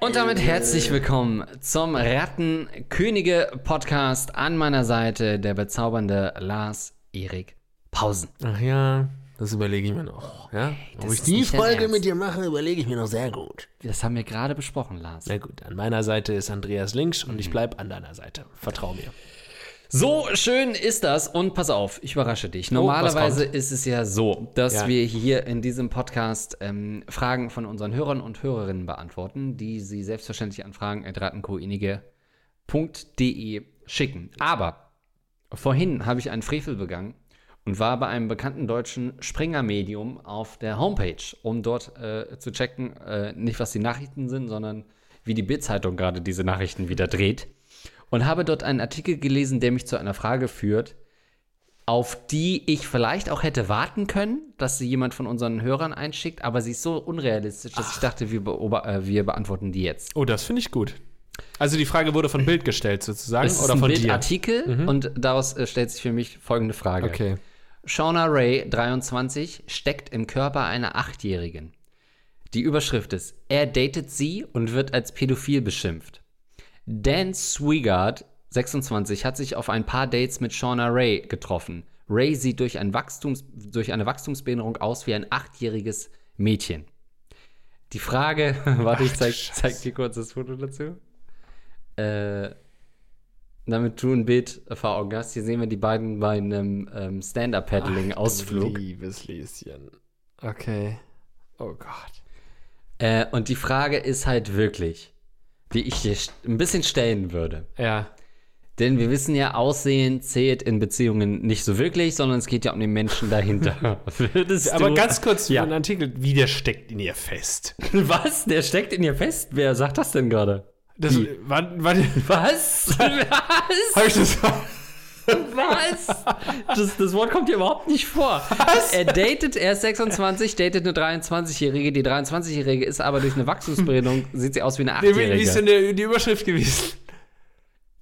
Und damit herzlich willkommen zum Rattenkönige-Podcast. An meiner Seite der bezaubernde Lars Erik Pausen. Ach ja, das überlege ich mir noch. Ja? das Ob ich die Folge mit dir mache, überlege ich mir noch sehr gut. Das haben wir gerade besprochen, Lars. Na gut, an meiner Seite ist Andreas links und Mhm. ich bleibe an deiner Seite. Vertrau mir. So schön ist das und pass auf, ich überrasche dich. Normalerweise ist es ja so, dass Ja. wir hier in diesem Podcast ähm, Fragen von unseren Hörern und Hörerinnen beantworten, die sie selbstverständlich an fragen.rattenkoinige.de schicken. Aber vorhin habe ich einen Frevel begangen und war bei einem bekannten deutschen Springer-Medium auf der Homepage, um dort äh, zu checken, äh, nicht was die Nachrichten sind, sondern wie die Bild-Zeitung gerade diese Nachrichten wieder dreht. Und habe dort einen Artikel gelesen, der mich zu einer Frage führt, auf die ich vielleicht auch hätte warten können, dass sie jemand von unseren Hörern einschickt, aber sie ist so unrealistisch, dass ich dachte, wir, äh, wir beantworten die jetzt. Oh, das finde ich gut. Also die Frage wurde von Bild gestellt sozusagen Es ist oder ein von? Bildartikel und daraus äh, stellt sich für mich folgende Frage. Okay. Shauna Ray, 23, steckt im Körper einer Achtjährigen. Die Überschrift ist, er datet sie und wird als pädophil beschimpft. Dan Swigard, 26, hat sich auf ein paar Dates mit Shauna Ray getroffen. Ray sieht durch, ein Wachstums, durch eine Wachstumsbehinderung aus wie ein achtjähriges Mädchen. Die Frage, warte, ich zeig, zeig dir kurz das Foto dazu. Äh, damit du ein Bild vor Augen hast, hier sehen wir die beiden bei einem ähm, Stand-Up-Paddling-Ausflug. Liebes Lieschen. Okay. Oh Gott. Äh, und die Frage ist halt wirklich, die ich dir ein bisschen stellen würde. Ja. Denn wir wissen ja, Aussehen zählt in Beziehungen nicht so wirklich, sondern es geht ja um den Menschen dahinter. Würdest Aber du, ganz kurz Ja. für den Artikel, wie der steckt in ihr fest. Was? Der steckt in ihr fest? Wer sagt das denn gerade? Das, war, war, Was? Was? hab ich das? Was? Das, das Wort kommt hier überhaupt nicht vor. Er datet, er ist 26, datet eine 23-Jährige. Die 23-Jährige ist aber durch eine Wachstumsbehinderung, sieht sie aus wie eine Nee, Wie wie ist 8-Jährige. denn die Überschrift gewesen?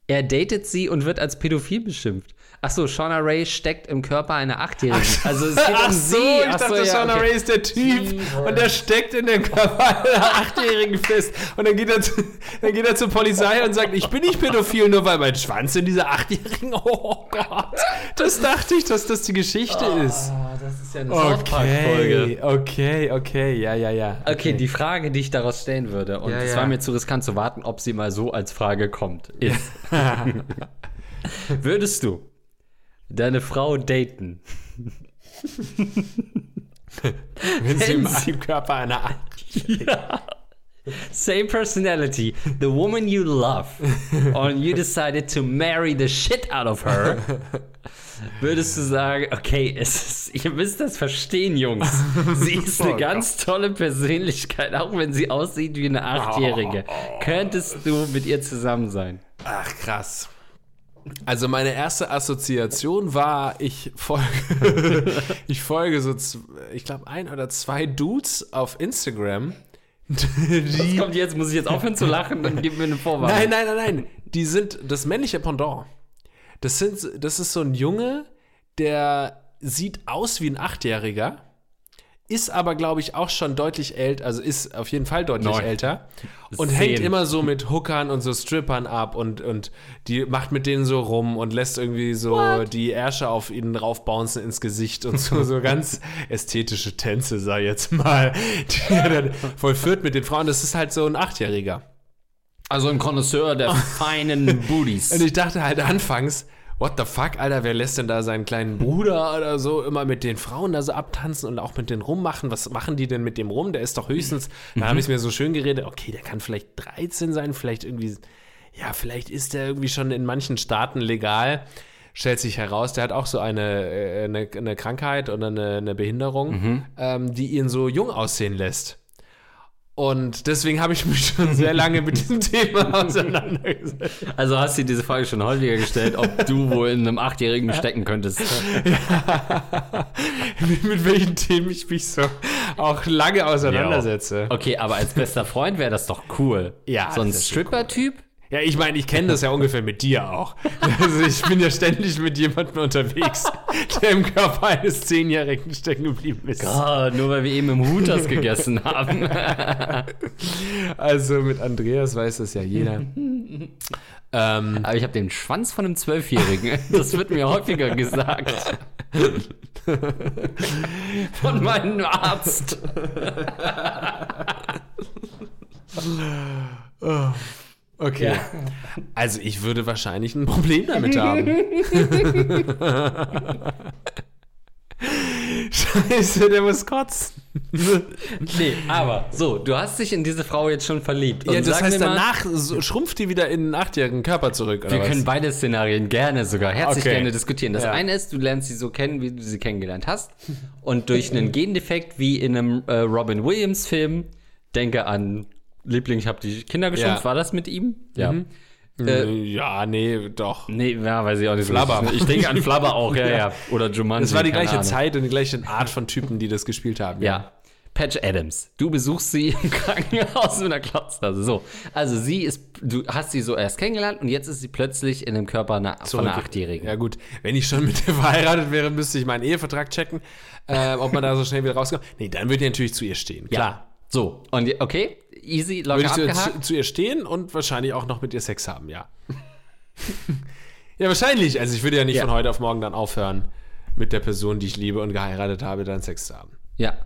Er datet sie und wird als pädophil beschimpft. Achso, Shauna Ray steckt im Körper einer Achtjährigen. Also es geht Ach um so, sie. ich Ach so, dachte, ja, Shauna okay. Ray ist der Typ und der steckt in dem Körper einer Achtjährigen fest. Und dann geht, er zu, dann geht er zur Polizei und sagt, ich bin nicht pädophil, nur weil mein Schwanz in dieser Achtjährigen, oh Gott. Das dachte ich, dass das die Geschichte ist. Das ist ja eine South Park-Folge. Okay, okay, okay, ja, ja, ja. Okay, die Frage, die ich daraus stellen würde, und Ja, es ja. war mir zu riskant zu warten, ob sie mal so als Frage kommt, ist: Würdest du deine Frau daten, Wenn sie sie- im Körper einer Achtjährigen same personality, the woman you love, and you decided to marry the shit out of her, würdest du sagen, okay, es ist, ihr müsst das verstehen, Jungs. Sie ist eine Oh ganz tolle Persönlichkeit, auch wenn sie aussieht wie eine Achtjährige. Könntest du mit ihr zusammen sein? Ach, krass. Also meine erste Assoziation war, ich folge, ich folge so, ich glaube, ein oder zwei Dudes auf Instagram. Was Die, kommt jetzt? Muss ich jetzt aufhören zu lachen? Dann gib mir eine Vorwarnung. nein, nein, nein, nein. Die sind das männliche Pendant. Das, sind, das ist so ein Junge, der sieht aus wie ein Achtjähriger, ist aber, glaube ich, auch schon deutlich älter, also ist auf jeden Fall deutlich Neun. älter und Zehn. hängt immer so mit Hookern und so Strippern ab und, und die macht mit denen so rum und lässt irgendwie so die Ärsche auf ihnen draufbouncen ins Gesicht und so, so ganz ästhetische Tänze, sag ich jetzt mal, die er dann vollführt mit den Frauen. Das ist halt so ein Achtjähriger. Also ein Connoisseur der feinen Booties. Und ich dachte halt anfangs, what the fuck, Alter, wer lässt denn da seinen kleinen Bruder oder so immer mit den Frauen da so abtanzen und auch mit denen rummachen? Was machen die denn mit dem rum? Der ist doch höchstens, da habe ich mir so schön geredet, okay, der kann vielleicht 13 sein, vielleicht irgendwie, ja, vielleicht ist der irgendwie schon in manchen Staaten legal. Stellt sich heraus, der hat auch so eine, äh, eine, eine Krankheit oder eine, eine Behinderung, ähm, die ihn so jung aussehen lässt. Und deswegen habe ich mich schon sehr lange mit diesem Thema auseinandergesetzt. Also hast du dir diese Frage schon häufiger gestellt, ob du wohl in einem Achtjährigen stecken könntest. mit, mit welchen Themen ich mich so auch lange auseinandersetze. Okay, aber als bester Freund wäre das doch cool. Ja, So ein Stripper-Typ, Ja, ich meine, ich kenne das ja ungefähr mit dir auch. Also ich bin ja ständig mit jemandem unterwegs, der im Körper eines Zehnjährigen stecken geblieben ist. Ah, nur weil wir eben im Hutas gegessen haben. Also mit Andreas weiß das ja jeder. ähm, Aber ich habe den Schwanz von einem Zwölfjährigen. Das wird mir häufiger gesagt. Von meinem Arzt. Okay. Ja. Also ich würde wahrscheinlich ein Problem damit haben. Scheiße, der muss kotzen. Nee, aber so, du hast dich in diese Frau jetzt schon verliebt. Und Ja, das heißt, mal, danach so, schrumpft die wieder in einen achtjährigen Körper zurück, Wir was? können beide Szenarien gerne sogar herzlich Okay. gerne diskutieren. Das Ja. eine ist, du lernst sie so kennen, wie du sie kennengelernt hast. Und durch einen Gendefekt wie in einem äh, Robin Williams Film, denke an Liebling, ich habe die Kinder geschrumpft, Ja. war das mit ihm? Ja. Äh, ja, nee, doch. Nee, ja, weiß ich auch nicht. richtig. Ich denke an Flubber auch, ja, ja. Oder Jumanji. Es war die gleiche Ahnung. Zeit und die gleiche Art von Typen, die das gespielt haben. Ja. Patch Adams. Du besuchst sie im Krankenhaus mit einer Klotzhose. So. Also sie ist, du hast sie so erst kennengelernt und jetzt ist sie plötzlich in dem Körper einer, von einer Achtjährigen. Ja gut, wenn ich schon mit der verheiratet wäre, müsste ich meinen Ehevertrag checken, äh, ob man da so schnell wieder rauskommt. Nee, dann würde ich natürlich zu ihr stehen, klar. Ja. So. Und okay, easy, locker Würde ich zu, abgehakt. zu, zu ihr stehen und wahrscheinlich auch noch mit ihr Sex haben, ja. ja, wahrscheinlich. Also ich würde ja nicht Ja. von heute auf morgen dann aufhören, mit der Person, die ich liebe und geheiratet habe, dann Sex zu haben. Ja.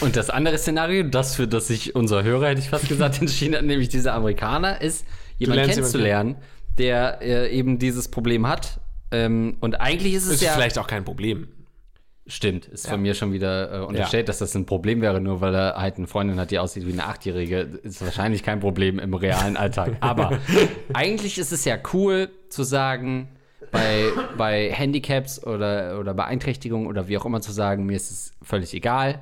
Und das andere Szenario, das für das sich unser Hörer, hätte ich fast gesagt, entschieden hat, nämlich dieser Amerikaner, ist, jemanden lernst jemanden kennenzulernen, der äh, eben dieses Problem hat. Ähm, und eigentlich ist es Ist ja. vielleicht auch kein Problem. Stimmt, ist von mir schon wieder äh, unterstellt, dass das ein Problem wäre, nur weil er halt eine Freundin hat, die aussieht wie eine Achtjährige. Ist wahrscheinlich kein Problem im realen Alltag. Aber eigentlich ist es ja cool zu sagen, bei, bei Handicaps oder, oder Beeinträchtigungen oder wie auch immer zu sagen, mir ist es völlig egal.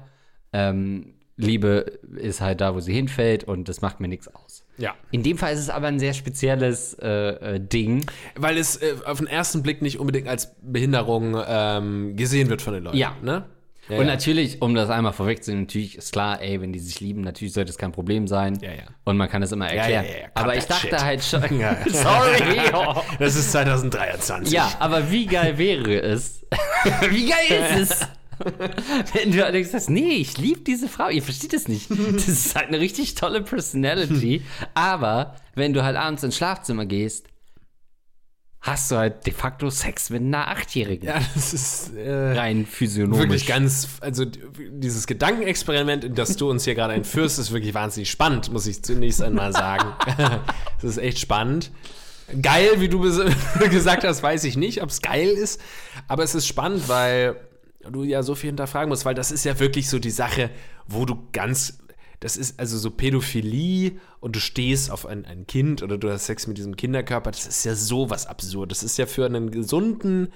Ähm, Liebe ist halt da, wo sie hinfällt und das macht mir nichts aus. Ja. In dem Fall ist es aber ein sehr spezielles äh, äh, Ding. Weil es äh, auf den ersten Blick nicht unbedingt als Behinderung ähm, gesehen wird von den Leuten. Ja. Ne? Ja, und ja. natürlich, um das einmal vorwegzunehmen, natürlich ist klar, ey, wenn die sich lieben, natürlich sollte es kein Problem sein. Ja, ja. Und man kann es immer erklären. ja, ja, cut aber ich dachte shit. halt schon. Ja. Sorry. Oh. Das ist 2023. Ja, aber wie geil wäre es? wie geil ist es? Wenn du allerdings sagst, nee, ich liebe diese Frau, ihr versteht es nicht. Das ist halt eine richtig tolle Personality. Aber wenn du halt abends ins Schlafzimmer gehst, hast du halt de facto Sex mit einer Achtjährigen. Ja, das ist äh, Rein physiognomisch. wirklich ganz, also dieses Gedankenexperiment, in das du uns hier gerade entführst, ist wirklich wahnsinnig spannend, muss ich zunächst einmal sagen. das ist echt spannend. Geil, wie du gesagt hast, weiß ich nicht, ob es geil ist, aber es ist spannend, weil du ja so viel hinterfragen musst, weil das ist ja wirklich so die Sache, wo du ganz, das ist also so Pädophilie und du stehst auf ein, ein Kind oder du hast Sex mit diesem Kinderkörper, das ist ja sowas absurd. Das ist ja für einen gesunden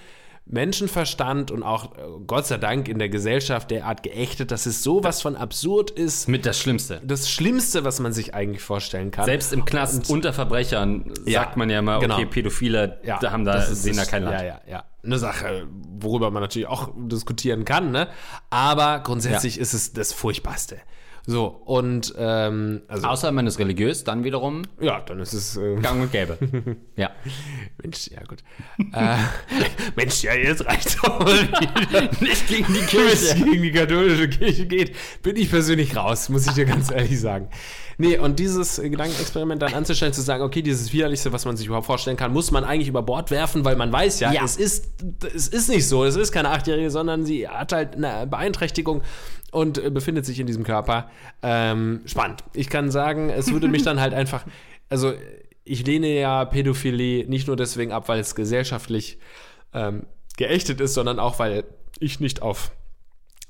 Menschenverstand und auch äh, Gott sei Dank in der Gesellschaft derart geächtet, dass es sowas von absurd ist. mit das Schlimmste. Das Schlimmste, was man sich eigentlich vorstellen kann. Selbst im Knast unter Verbrechern Ja, sagt man ja mal, genau. okay, Pädophile, Ja, da haben da, das ist- sehen da kein Land. Ja, ja, ja. Eine Sache, worüber man natürlich auch diskutieren kann, ne? Aber grundsätzlich ist es das Furchtbarste. So, und ähm, also, Außer man ist religiös, dann wiederum ja, dann ist es äh, gang und gäbe. ja. Mensch, ja gut. äh, Mensch, ja, jetzt reicht doch mal wieder. Nicht gegen die Wenn es gegen die katholische Kirche geht, bin ich persönlich raus, muss ich dir ganz ehrlich sagen. Nee, und dieses Gedankenexperiment dann anzustellen, zu sagen, okay, dieses Widerlichste, was man sich überhaupt vorstellen kann, muss man eigentlich über Bord werfen, weil man weiß ja, Ja. Es, ist, es ist nicht so, es ist keine Achtjährige, sondern sie hat halt eine Beeinträchtigung und äh, befindet sich in diesem Körper. Ähm, spannend. Ich kann sagen, es würde mich dann halt einfach, also ich lehne ja Pädophilie nicht nur deswegen ab, weil es gesellschaftlich ähm, geächtet ist, sondern auch, weil ich nicht auf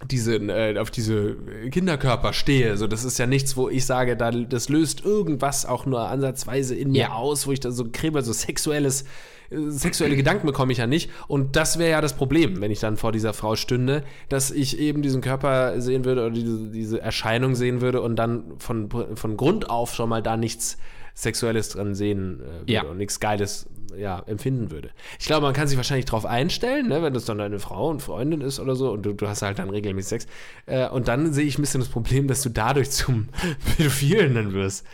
diese, äh, auf diese Kinderkörper stehe. So, das ist ja nichts, wo ich sage, da, das löst irgendwas auch nur ansatzweise in mir Ja. aus, wo ich da so kribbel, so sexuelles, äh, sexuelle Gedanken bekomme ich ja nicht. Und das wäre ja das Problem, wenn ich dann vor dieser Frau stünde, dass ich eben diesen Körper sehen würde oder diese, diese Erscheinung sehen würde und dann von, von Grund auf schon mal da nichts Sexuelles dran sehen äh, Ja. und nichts Geiles ja, empfinden würde. Ich glaube, man kann sich wahrscheinlich darauf einstellen, ne, wenn das dann deine Frau und Freundin ist oder so und du, du hast halt dann regelmäßig Sex. Äh, und dann sehe ich ein bisschen das Problem, dass du dadurch zum Pädophilen dann wirst.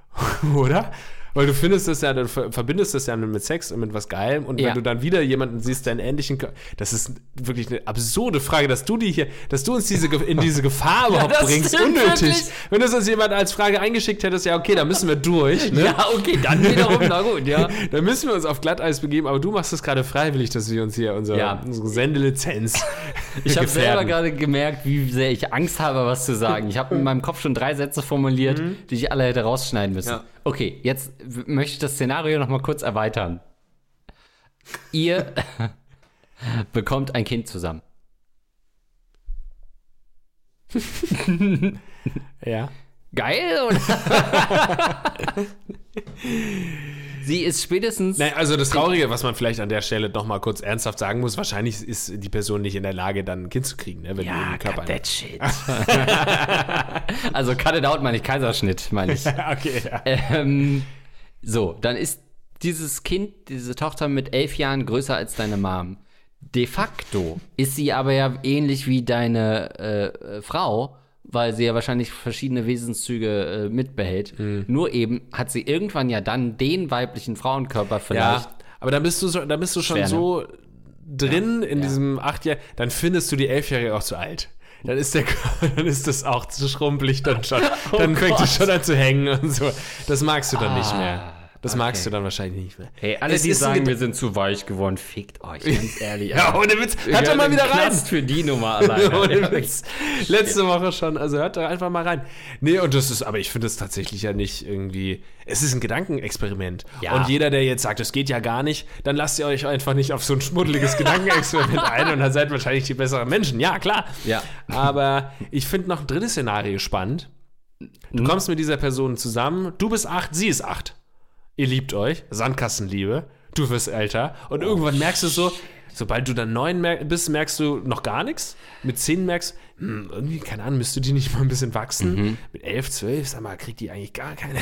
oder? Weil du findest das ja, du ver- verbindest das ja mit Sex und mit was Geilem und Ja. wenn du dann wieder jemanden siehst, der einen ähnlichen, Kör- das ist wirklich eine absurde Frage, dass du die hier, dass du uns diese, in diese Gefahr überhaupt das bringst, unnötig. wirklich. Wenn das uns jemand als Frage eingeschickt hättest, ja okay, da müssen wir durch, ne? Ja, okay, dann wiederum, na gut, ja. Da müssen wir uns auf Glatteis begeben, aber du machst es gerade freiwillig, dass wir uns hier unsere, Ja. unsere Sendelizenz Ich habe selber gerade gemerkt, wie sehr ich Angst habe, was zu sagen. Ich habe in meinem Kopf schon drei Sätze formuliert, die ich alle hätte rausschneiden müssen. Ja. Okay, jetzt möchte ich das Szenario noch mal kurz erweitern. Ihr bekommt ein Kind zusammen. Ja. Geil, oder? Sie ist spätestens. Naja, also das Traurige, was man vielleicht an der Stelle noch mal kurz ernsthaft sagen muss, wahrscheinlich ist die Person nicht in der Lage, dann ein Kind zu kriegen, ne, wenn ja, im Körper cut that shit. also cut it out meine ich Kaiserschnitt, meine ich. okay, ja. Ähm, so, dann ist dieses Kind, diese Tochter mit elf Jahren größer als deine Mom. De facto ist sie aber ja ähnlich wie deine äh, äh, Frau, weil sie ja wahrscheinlich verschiedene Wesenszüge äh, mitbehält. Mhm. Nur eben hat sie irgendwann ja dann den weiblichen Frauenkörper vielleicht. Ja, aber dann bist du, so, dann bist du schon Schwer, ne? so drin in diesem acht Jahr, dann findest du die Elfjährige auch zu alt. Dann ist, der, dann ist das auch zu schrumpelig dann schon. Dann fängt es schon an zu hängen und so. Das magst du dann nicht mehr. Das magst du dann wahrscheinlich nicht mehr. Hey, alle, Es die sagen, wir sind zu weich geworden, fickt euch, ganz ehrlich. Ja, ohne Witz. Hört doch mal wieder rein. Knast für die Nummer alleine. Ohne Witz. Letzte Woche schon, also hört doch einfach mal rein. Nee, und das ist, aber ich finde es tatsächlich ja nicht irgendwie, es ist ein Gedankenexperiment. Ja. Und jeder, der jetzt sagt, das geht ja gar nicht, dann lasst ihr euch einfach nicht auf so ein schmuddeliges Gedankenexperiment ein und dann seid wahrscheinlich die besseren Menschen. Ja, klar. Ja. Aber ich finde noch ein drittes Szenario spannend. Du kommst mit dieser Person zusammen, du bist acht, sie ist acht. Ihr liebt euch, Sandkastenliebe, du wirst älter und irgendwann merkst du so, sobald du dann neun mer bist, merkst du noch gar nichts. Mit zehn merkst hm, irgendwie, keine Ahnung, müsste die nicht mal ein bisschen wachsen. Mit elf, zwölf, sag mal, kriegt die eigentlich gar keine,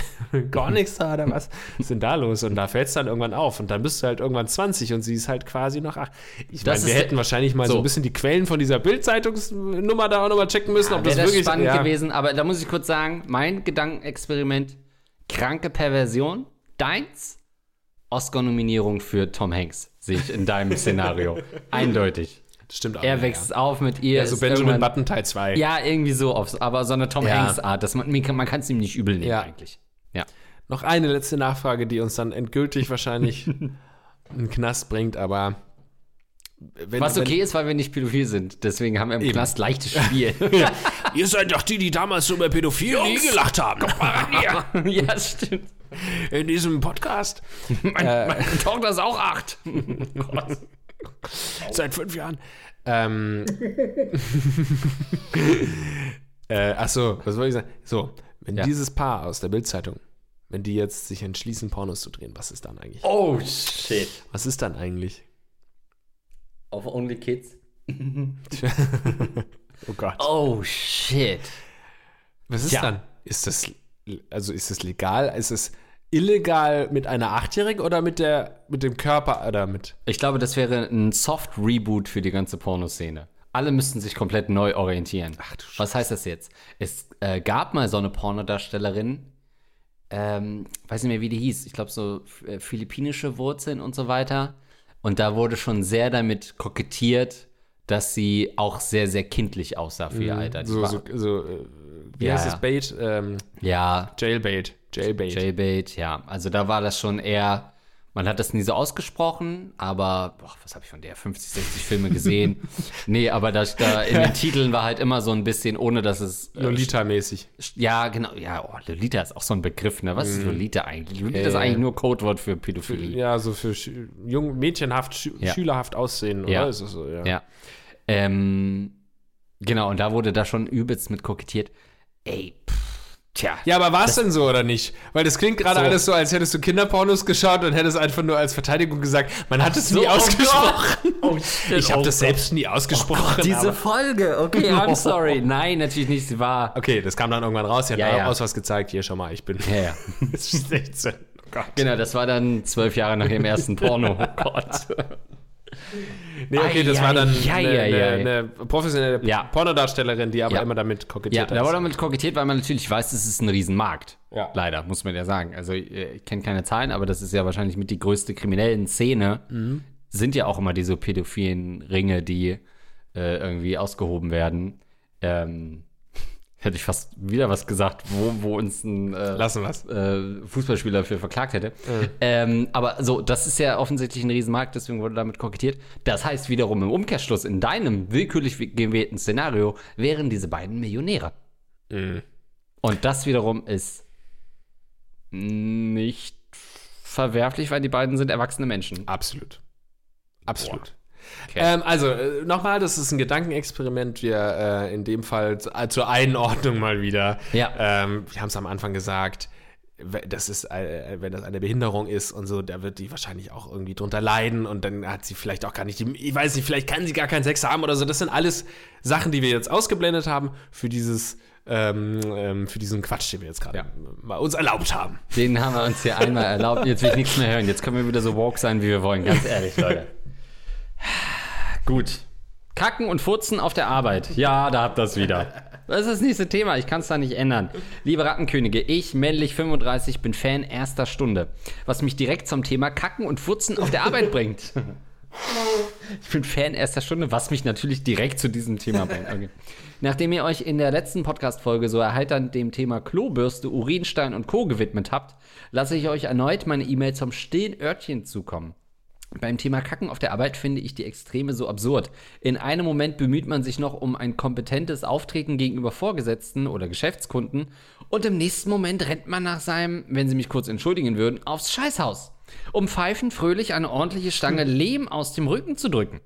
gar nichts da oder was? Was ist denn da los? Und da fällt es dann irgendwann auf und dann bist du halt irgendwann 20 und sie ist halt quasi noch acht. Ich meine, wir hätten wahrscheinlich mal so. so. ein bisschen die Quellen von dieser Bildzeitungsnummer da auch nochmal checken müssen, ob das das wirklich spannend ja. gewesen, aber da muss ich kurz sagen, mein Gedankenexperiment, kranke Perversion, deins, Oscar-Nominierung für Tom Hanks, sehe ich in deinem Szenario. Eindeutig. Das stimmt auch. Er ja. wächst auf mit ihr. Ja, so Benjamin Button Teil 2. Ja, irgendwie so, auf, aber so eine Tom Ja. Hanks-Art, man, man kann es ihm nicht übel nehmen Ja. eigentlich. Ja. Noch eine letzte Nachfrage, die uns dann endgültig wahrscheinlich in den Knast bringt, aber wenn, Was okay ist, weil wir nicht pädophil sind. Deswegen haben wir im Knast leichtes Spiel. wenn, ihr seid doch die, die damals so über Pädophilie gelacht haben. Kommt mal ran hier. ja, stimmt. In diesem Podcast. Meine, meine Tochter ist auch acht. Gott. Seit fünf Jahren. Ähm, äh, ach so, was wollte ich sagen? So, wenn Ja. dieses Paar aus der Bildzeitung, wenn die jetzt sich entschließen, Pornos zu drehen, was ist dann eigentlich? Oh, shit. Was ist dann eigentlich? Auf Only Kids? Oh Gott. Oh, shit. Was ist Tja. dann? Ist das, also ist es legal? Ist es illegal mit einer Achtjährigen oder mit der, mit dem Körper oder mit? Ich glaube, das wäre ein Soft-Reboot für die ganze Pornoszene. Alle müssten sich komplett neu orientieren. Ach du Was heißt das jetzt? Es äh, gab mal so eine Pornodarstellerin, ähm, weiß nicht mehr, wie die hieß. Ich glaube, so äh, philippinische Wurzeln und so weiter. Und da wurde schon sehr damit kokettiert, dass sie auch sehr, sehr kindlich aussah für ihr Alter. Die So, so, so äh, wie Ja, heißt ja. das Bait? Ähm, ja, Jailbait. Jailbait. J-Bait, ja. Also da war das schon eher, man hat das nie so ausgesprochen, aber, boah, was habe ich von der, 50, 60 Filme gesehen? nee, aber das, da in den Titeln war halt immer so ein bisschen, ohne dass es. Äh, Lolita-mäßig. ja, genau, ja, oh, Lolita ist auch so ein Begriff, ne? Was ist Lolita eigentlich? Lolita ist Äh, eigentlich nur Codewort für Pädophilie. Ja, so für jung, mädchenhaft, schü Ja. schülerhaft aussehen, oder? Ja. Ist so, ja. Ja. Ähm, genau, und da wurde da schon übelst mit kokettiert. Ey, tja. Ja, aber war es denn so oder nicht? Weil das klingt gerade So. alles so, als hättest du Kinderpornos geschaut und hättest einfach nur als Verteidigung gesagt, man hat es nie oh ausgesprochen. Oh, shit, ich habe oh das Gott. selbst nie ausgesprochen. Diese aber- Folge, okay, I'm sorry. Nein, natürlich nicht, sie war. okay, das kam dann irgendwann raus. Sie hat Ja, ja, aus was gezeigt. Hier, schau mal, ich bin Ja, ja. 16. Oh Gott. Genau, das war dann zwölf Jahre nach ihrem ersten Porno. Oh Gott. Nee, okay, das war dann Ja, eine, ja, ja, eine, ja. eine professionelle Ja. Pornodarstellerin, die aber Ja. immer damit Ja, kokettiert da hat. wurde damit kokettiert, weil man natürlich weiß, es ist ein Riesenmarkt. Ja. Leider, muss man ja sagen. Also, äh, ich kenne keine Zahlen, aber das ist ja wahrscheinlich mit die größte kriminellen Szene. Mhm. Sind ja auch immer diese pädophilen Ringe, die äh, irgendwie ausgehoben werden. Ähm, hätte ich fast wieder was gesagt, wo, wo uns ein äh, äh, Fußballspieler für verklagt hätte. Ähm, aber so, das ist ja offensichtlich ein Riesenmarkt, deswegen wurde damit kokettiert. Das heißt wiederum im Umkehrschluss, in deinem willkürlich gewählten Szenario wären diese beiden Millionäre. Mhm. Und das wiederum ist nicht verwerflich, weil die beiden sind erwachsene Menschen. Absolut. Absolut. Okay. Ähm, also, äh, nochmal, das ist ein Gedankenexperiment. Wir äh, in dem Fall äh, zur Einordnung mal wieder. Ja. Ähm, wir haben es am Anfang gesagt, das ist, äh, wenn das eine Behinderung ist und so, da wird die wahrscheinlich auch irgendwie drunter leiden und dann hat sie vielleicht auch gar nicht, die, ich weiß nicht, vielleicht kann sie gar keinen Sex haben oder so. Das sind alles Sachen, die wir jetzt ausgeblendet haben für dieses, ähm, ähm, für diesen Quatsch, den wir jetzt gerade Ja. mal uns erlaubt haben. Den haben wir uns hier einmal erlaubt. Jetzt will ich nichts mehr hören. Jetzt können wir wieder so woke sein, wie wir wollen. Ganz ehrlich, Leute. Gut. Kacken und Furzen auf der Arbeit. Ja, da habt ihr es wieder. Das ist das nächste Thema. Ich kann es da nicht ändern. Liebe Rattenkönige, ich, männlich 35, bin Fan erster Stunde. Was mich direkt zum Thema Kacken und Furzen auf der Arbeit bringt. Ich bin Fan erster Stunde, was mich natürlich direkt zu diesem Thema bringt. Okay. Nachdem ihr euch in der letzten Podcast-Folge so erheiternd dem Thema Klobürste, Urinstein und Co. gewidmet habt, lasse ich euch erneut meine E-Mail zum stillen Örtchen zukommen. Beim Thema Kacken auf der Arbeit finde ich die Extreme so absurd. In einem Moment bemüht man sich noch um ein kompetentes Auftreten gegenüber Vorgesetzten oder Geschäftskunden und im nächsten Moment rennt man nach seinem, wenn Sie mich kurz entschuldigen würden, aufs Scheißhaus, um pfeifend fröhlich eine ordentliche Stange Lehm aus dem Rücken zu drücken.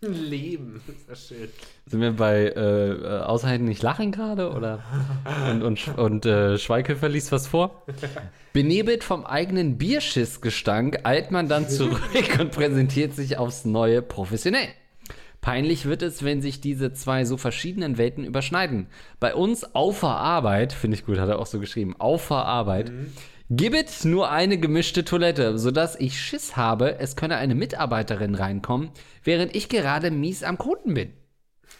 Leben, ist ja schön. Sind wir bei äh, äh, Aushalten nicht lachen gerade? Oder? Und, und, und äh, Schweighöfer liest was vor? Benebelt vom eigenen Bierschissgestank eilt man dann zurück und präsentiert sich aufs Neue professionell. Peinlich wird es, wenn sich diese zwei so verschiedenen Welten überschneiden. Bei uns auf der Arbeit, finde ich gut, hat er auch so geschrieben, auf der Gibt nur eine gemischte Toilette, sodass ich Schiss habe, es könne eine Mitarbeiterin reinkommen, während ich gerade mies am Koten bin.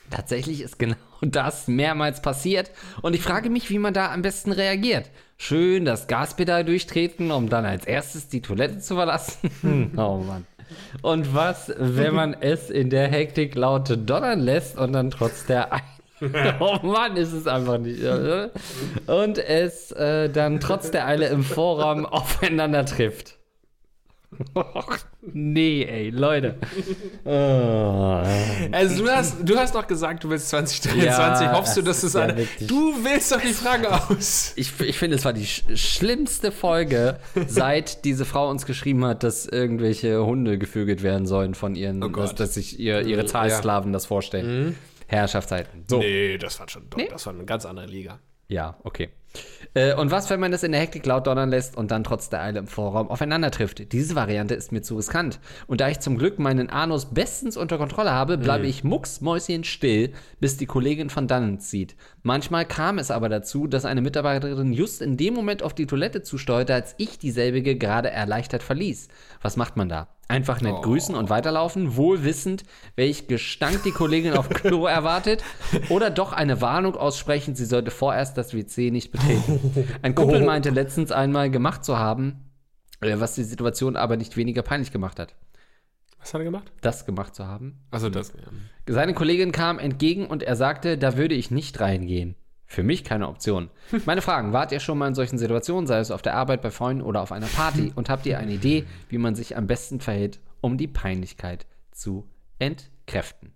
Tatsächlich ist genau das mehrmals passiert und ich frage mich, wie man da am besten reagiert. Schön das Gaspedal durchtreten, um dann als erstes die Toilette zu verlassen. oh Mann. Und was, wenn man es in der Hektik laut donnern lässt und dann trotz der Oh Mann, ist es einfach nicht. äh, Und es äh, dann trotz der Eile im Vorraum aufeinander trifft. Och, nee, ey, Leute. Oh, Also du hast, du hast doch gesagt, du willst 2023. Ja, Hoffst du, das dass es ja eine. wirklich- du wählst doch die Frage aus. Ich, ich finde, es war die sch schlimmste Folge, seit diese Frau uns geschrieben hat, dass irgendwelche Hunde gevögelt werden sollen von ihren, Oh dass, dass sich ihr, ihre Ja. Zahlsklaven das vorstellen. Herrschaftszeiten. So. Nee, das war schon doch, Nee? das war eine ganz andere Liga. Ja, okay. Äh, und was, wenn man das in der Hektik laut donnern lässt und dann trotz der Eile im Vorraum aufeinander trifft? Diese Variante ist mir zu riskant. Und da ich zum Glück meinen Anus bestens unter Kontrolle habe, bleibe ich mucksmäuschen still, bis die Kollegin von dannen zieht. Manchmal kam es aber dazu, dass eine Mitarbeiterin just in dem Moment auf die Toilette zusteuerte, als ich dieselbige gerade erleichtert verließ. Was macht man da? Einfach nett grüßen und weiterlaufen, wohl wissend, welch Gestank die Kollegin auf Klo erwartet, oder doch eine Warnung aussprechen, sie sollte vorerst das WC nicht betreten. Ein Kumpel meinte letztens einmal gemacht zu haben, äh, was die Situation aber nicht weniger peinlich gemacht hat. Was hat er gemacht? Das gemacht zu haben. Also das. Ja. Seine Kollegin kam entgegen und er sagte, da würde ich nicht reingehen. Für mich keine Option. Meine Fragen, wart ihr schon mal in solchen Situationen, sei es auf der Arbeit, bei Freunden oder auf einer Party? Und habt ihr eine Idee, wie man sich am besten verhält, um die Peinlichkeit zu entkräften?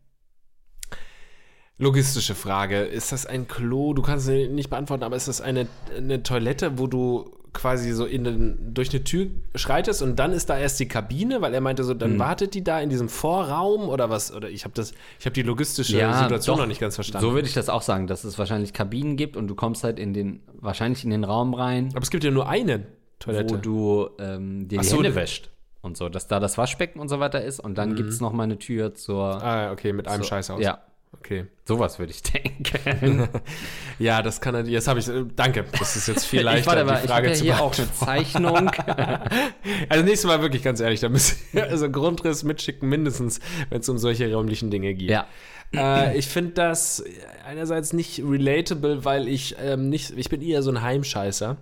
Logistische Frage. Ist das ein Klo? Du kannst sie nicht beantworten, aber ist das eine, eine Toilette, wo du quasi so in den, durch eine Tür schreitest und dann ist da erst die Kabine, weil er meinte so, dann wartet die da in diesem Vorraum oder was? Oder ich habe das, ich habe die logistische Situation doch. noch nicht ganz verstanden. So würde ich das auch sagen, dass es wahrscheinlich Kabinen gibt und du kommst halt in den, wahrscheinlich in den Raum rein, aber es gibt ja nur eine Toilette. wo du ähm, dir Ach die so, Hände wäscht. Und so, dass da das Waschbecken und so weiter ist und dann gibt es noch mal eine Tür zur. ah, okay, mit einem zur Scheißhaus. Ja. Okay. Sowas würde ich denken. Ja, das kann er. Jetzt habe ich. äh, Danke. Das ist jetzt viel ich leichter, warte mal, die ich Frage habe ja zu hier auch eine. Zeichnung. Also nächstes Mal wirklich ganz ehrlich, da müsst ihr also Grundriss mitschicken, mindestens, wenn es um solche räumlichen Dinge geht. ja. Äh, ich finde das einerseits nicht relatable, weil ich ähm, nicht, ich bin eher so ein Heimscheißer.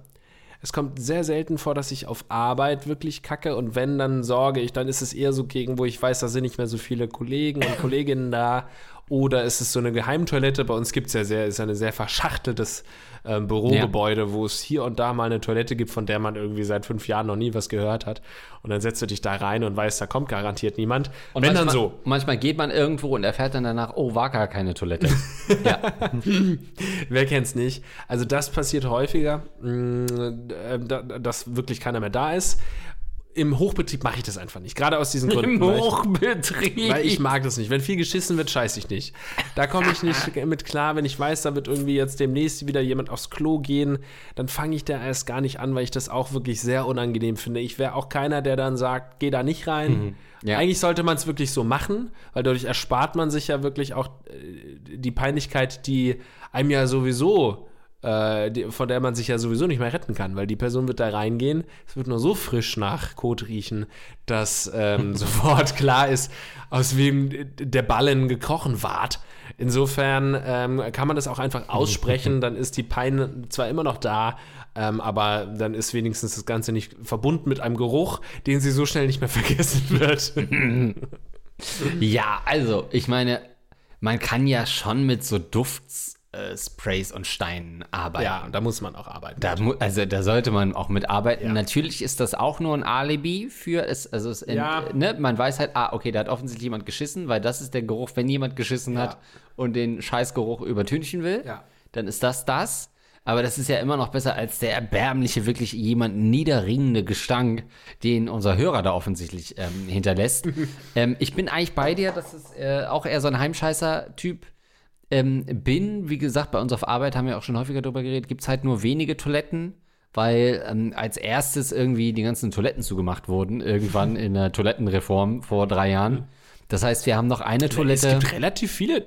Es kommt sehr selten vor, dass ich auf Arbeit wirklich kacke und wenn, dann sorge ich, dann ist es eher so gegen, wo ich weiß, da sind nicht mehr so viele Kollegen und Kolleginnen da oder ist es so eine Geheimtoilette. Bei uns gibt es ja sehr, ist ja ein sehr verschachteltes ähm, Bürogebäude, wo es hier und da mal eine Toilette gibt, von der man irgendwie seit fünf Jahren noch nie was gehört hat. Und dann setzt du dich da rein und weißt, da kommt garantiert niemand. Und wenn manchmal, dann so. Manchmal geht man irgendwo und erfährt dann danach, oh, war gar keine Toilette. ja. Wer kennt's nicht? Also das passiert häufiger, mh, äh, da- dass wirklich keiner mehr da ist. Im Hochbetrieb mache ich das einfach nicht. Gerade aus diesen Gründen. Im weil ich- Hochbetrieb. Weil ich mag das nicht. Wenn viel geschissen wird, scheiße ich nicht. Da komme ich nicht mit klar. Wenn ich weiß, da wird irgendwie jetzt demnächst wieder jemand aufs Klo gehen, dann fange ich da erst gar nicht an, weil ich das auch wirklich sehr unangenehm finde. Ich wäre auch keiner, der dann sagt, geh da nicht rein. Ja. Eigentlich sollte man es wirklich so machen, weil dadurch erspart man sich ja wirklich auch äh, die Peinlichkeit, die einem ja sowieso die, von der man sich ja sowieso nicht mehr retten kann, weil die Person wird da reingehen, es wird nur so frisch nach Kot riechen, dass ähm, sofort klar ist, aus wem der Ballen gekrochen ward. Insofern ähm, kann man das auch einfach aussprechen, dann ist die Pein zwar immer noch da, ähm, aber dann ist wenigstens das Ganze nicht verbunden mit einem Geruch, den sie so schnell nicht mehr vergessen wird. Ja, also, ich meine, man kann ja schon mit so Duftsprays und Steinen arbeiten. ja, und da muss man auch arbeiten. Da, also da sollte man auch mitarbeiten. Ja. Natürlich ist das auch nur ein Alibi für es, also es Ja. ne, man weiß halt, ah, okay, da hat offensichtlich jemand geschissen, weil das ist der Geruch, wenn jemand geschissen Ja. hat und den Scheißgeruch übertünchen will, dann ist das das. Aber das ist ja immer noch besser als der erbärmliche, wirklich jemanden niederringende Gestank, den unser Hörer da offensichtlich ähm, hinterlässt. ähm, ich bin eigentlich bei dir, dass es äh, auch eher so ein Heimscheißer-Typ ähm, bin. Wie gesagt, bei uns auf Arbeit haben wir auch schon häufiger darüber geredet, gibt es halt nur wenige Toiletten, weil ähm, als erstes irgendwie die ganzen Toiletten zugemacht wurden, irgendwann in der Toilettenreform vor drei Jahren. Das heißt, wir haben noch eine Toilette. Es gibt relativ viele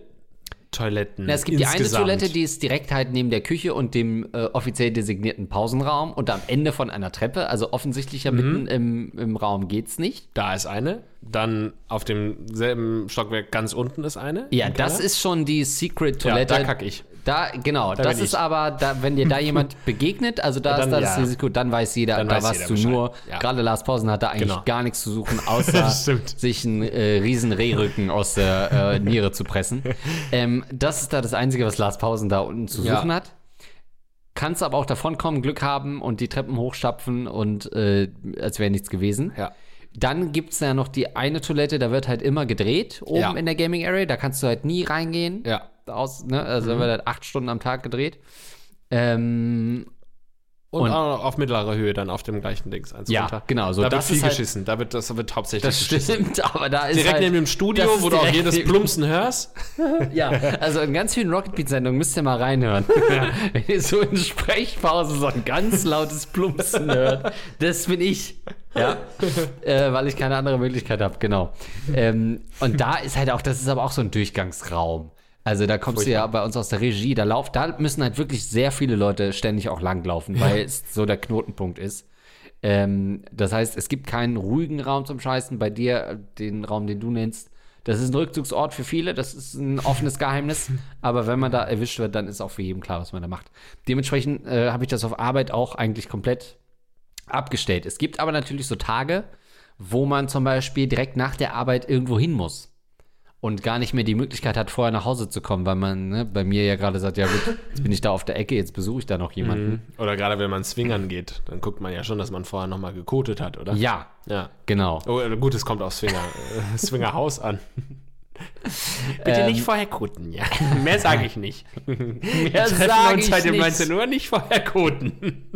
Toiletten. Na, es gibt die eine insgesamt. Toilette, die ist direkt halt neben der Küche und dem äh, offiziell designierten Pausenraum und am Ende von einer Treppe. Also offensichtlich ja mitten im, im Raum geht's nicht. Da ist eine. Dann auf demselben Stockwerk ganz unten ist eine. Ja, das ist schon die Secret-Toilette. Ja, da kack ich. Da, genau, Da das ist ich. aber, da, wenn dir da jemand begegnet, also da Dann ist da das ja. Risiko, dann weiß jeder, Dann da weiß warst jeder du Bescheid. nur, Ja. gerade Lars Pausen hat da eigentlich Genau. gar nichts zu suchen, außer sich einen äh, riesen Rehrücken aus der äh, Niere zu pressen. ähm, das ist da das Einzige, was Lars Pausen da unten zu Ja. suchen hat. Kannst aber auch davonkommen, Glück haben und die Treppen hochstapfen und äh, als wäre nichts gewesen. Ja. Dann gibt es ja noch die eine Toilette, da wird halt immer gedreht, oben Ja. in der Gaming Area. Da kannst du halt nie reingehen. Ja. Aus, ne? Also da wird halt acht Stunden am Tag gedreht. Ähm, Und, Und- auch noch auf mittlerer Höhe dann auf dem gleichen Dings. Eins Ja, runter. genau, so da das wird viel ist halt- geschissen. Da wird, das wird hauptsächlich das geschissen. stimmt, aber da ist Direkt halt, neben dem Studio, das wo du auch jedes Plumpsen hörst. Ja, also in ganz vielen Rocket Beat Sendungen müsst ihr mal reinhören. Wenn ihr so in Sprechpause so ein ganz lautes Plumpsen hört, das bin ich. Ja, äh, weil ich keine andere Möglichkeit habe, genau. Ähm, und da ist halt auch, das ist aber auch so ein Durchgangsraum. Also da kommst du ja bei uns aus der Regie, da lauft, da müssen halt wirklich sehr viele Leute ständig auch langlaufen, weil es so der Knotenpunkt ist. Ähm, das heißt, es gibt keinen ruhigen Raum zum Scheißen. Bei dir, äh, den Raum, den du nennst, das ist ein Rückzugsort für viele, das ist ein offenes Geheimnis. Aber wenn man da erwischt wird, dann ist auch für jeden klar, was man da macht. Dementsprechend äh, habe ich das auf Arbeit auch eigentlich komplett abgestellt. Es gibt aber natürlich so Tage, wo man zum Beispiel direkt nach der Arbeit irgendwo hin muss und gar nicht mehr die Möglichkeit hat, vorher nach Hause zu kommen, weil man ne, bei mir ja gerade sagt, ja gut, jetzt bin ich da auf der Ecke, jetzt besuche ich da noch jemanden. Oder gerade wenn man swingern geht, dann guckt man ja schon, dass man vorher nochmal gekotet hat, oder? Ja, Ja. genau. Oh, äh, gut, es kommt auf Swinger, äh, Swingerhaus an. Bitte Ähm, nicht vorher koten, ja. Mehr sage ich nicht. Mehr Treffen sag uns ich heute um nicht. 19 Uhr nicht vorher koten.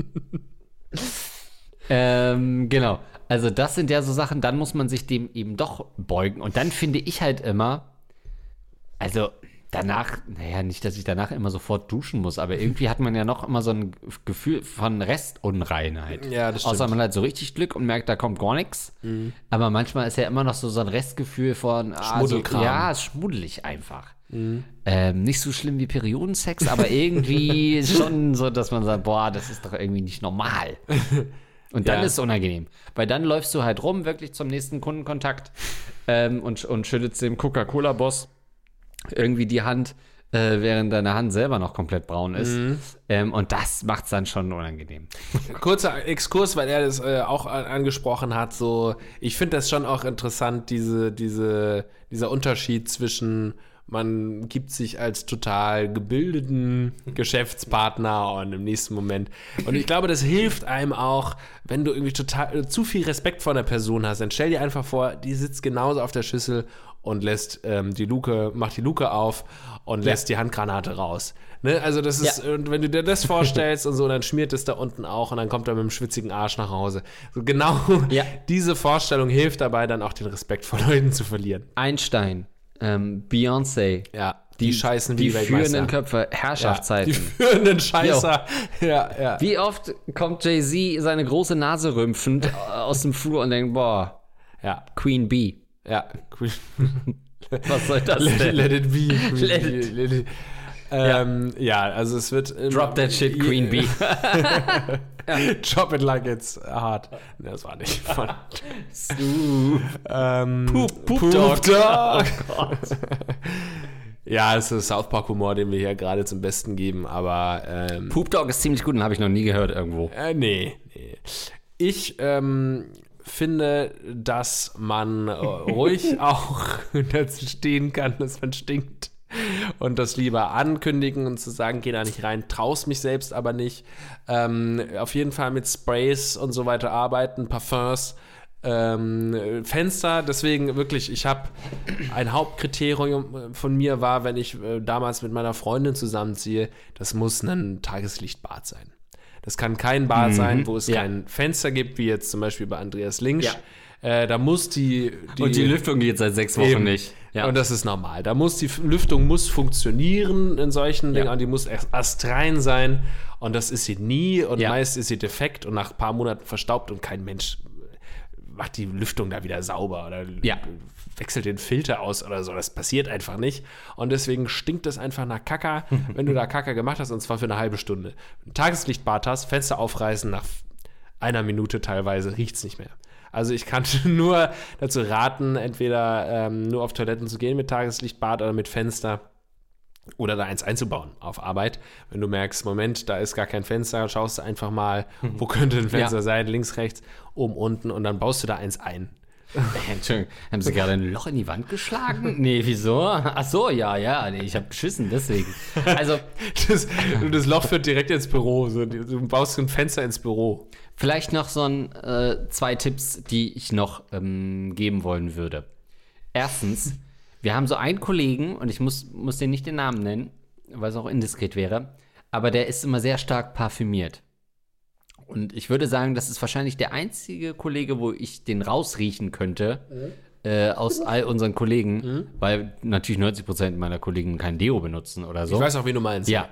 Ähm, genau. Also das sind ja so Sachen, dann muss man sich dem eben doch beugen. Und dann finde ich halt immer, also danach, naja, nicht, dass ich danach immer sofort duschen muss, aber irgendwie hat man ja noch immer so ein Gefühl von Restunreinheit. Ja, das Außer stimmt. man hat so richtig Glück und merkt, da kommt gar nichts. Aber manchmal ist ja immer noch so, so ein Restgefühl von ah, so, Schmuddelkram. Ja, ist schmuddelig einfach. Ähm, nicht so schlimm wie Periodensex, aber irgendwie schon so, dass man sagt, boah, das ist doch irgendwie nicht normal. Und dann Ja. ist es unangenehm. Weil dann läufst du halt rum, wirklich zum nächsten Kundenkontakt ähm, und, und schüttelst dem Coca-Cola-Boss irgendwie die Hand, äh, während deine Hand selber noch komplett braun ist. Ähm, und das macht es dann schon unangenehm. Kurzer Exkurs, weil er das äh, auch an, angesprochen hat. So, ich finde das schon auch interessant, diese, diese, dieser Unterschied zwischen man gibt sich als total gebildeten Geschäftspartner und im nächsten Moment. Und ich glaube, das hilft einem auch, wenn du irgendwie total äh, zu viel Respekt vor einer Person hast. Dann stell dir einfach vor, die sitzt genauso auf der Schüssel und lässt ähm, die Luke, macht die Luke auf und lässt die Handgranate raus. Ne? Also das ist, Ja. und wenn du dir das vorstellst und so, dann schmiert es da unten auch und dann kommt er mit dem schwitzigen Arsch nach Hause. So genau Ja. diese Vorstellung hilft dabei, dann auch den Respekt vor Leuten zu verlieren. Einstein, ähm, Beyoncé, Ja, die, scheißen wie die führenden Köpfe, ja, die Herrschaftszeiten. führenden Scheißer. Ja, ja. Wie oft kommt Jay-Z seine große Nase rümpfend aus dem Flur und denkt, boah, Ja, Queen Bee, ja. Cool. was soll das Let, denn? let it be. Queen Let it- Let it- Ähm, ja. also es wird. Drop that shit, Queen Bee. Drop it like it's hard. Ne, das war nicht von. Stu. Ähm, Poop- Poop Poop Dog. Dog. Oh Gott. Ja, es ist South Park Humor, den wir hier gerade zum Besten geben, aber ähm, Poop Dog ist ziemlich gut, den habe ich noch nie gehört irgendwo. äh, nee, nee. Ich ähm, finde, dass man äh, ruhig auch dazu stehen kann, dass man stinkt und das lieber ankündigen und zu sagen, geh da nicht rein, traust mich selbst aber nicht. Ähm, auf jeden Fall mit Sprays und so weiter arbeiten, Parfums. Ähm, Fenster, deswegen wirklich, ich habe ein Hauptkriterium von mir war, wenn ich äh, damals mit meiner Freundin zusammenziehe, das muss ein Tageslichtbad sein. Das kann kein Bad sein, wo es ja. kein Fenster gibt, wie jetzt zum Beispiel bei Andreas Linksch. Ja. Äh, da muss die, Und die Lüftung geht seit sechs Wochen Eben. nicht. Ja. Und das ist normal. Da muss die Lüftung muss funktionieren in solchen Dingen und die muss erst astrein sein. Und das ist sie nie. Und Ja. meist ist sie defekt und nach ein paar Monaten verstaubt und kein Mensch macht die Lüftung da wieder sauber oder Ja. wechselt den Filter aus oder so. Das passiert einfach nicht. Und deswegen stinkt es einfach nach Kacker, wenn du da Kacker gemacht hast und zwar für eine halbe Stunde. Tageslichtbad hast, Fenster aufreißen, nach einer Minute teilweise riecht es nicht mehr. Also ich kann nur dazu raten, entweder ähm, nur auf Toiletten zu gehen mit Tageslichtbad oder mit Fenster oder da eins einzubauen auf Arbeit. Wenn du merkst, Moment, da ist gar kein Fenster, schaust du einfach mal, wo könnte ein Fenster Ja. sein, links, rechts, oben, unten und dann baust du da eins ein. Entschuldigung, haben Sie gerade ein Loch in die Wand geschlagen? Nee, wieso? Ach so, ja, ja, nee, ich habe geschissen, deswegen. Also, Das, das Loch führt direkt ins Büro. So, du baust ein Fenster ins Büro. vielleicht noch so ein, äh, zwei Tipps, die ich noch ähm, geben wollen würde. Erstens, wir haben so einen Kollegen, und ich muss, muss den nicht den Namen nennen, weil es auch indiskret wäre, aber der ist immer sehr stark parfümiert. Und ich würde sagen, das ist wahrscheinlich der einzige Kollege, wo ich den rausriechen könnte äh, aus all unseren Kollegen, weil natürlich 90% meiner Kollegen kein Deo benutzen oder so. Ich weiß auch, wie du meinst. Ja.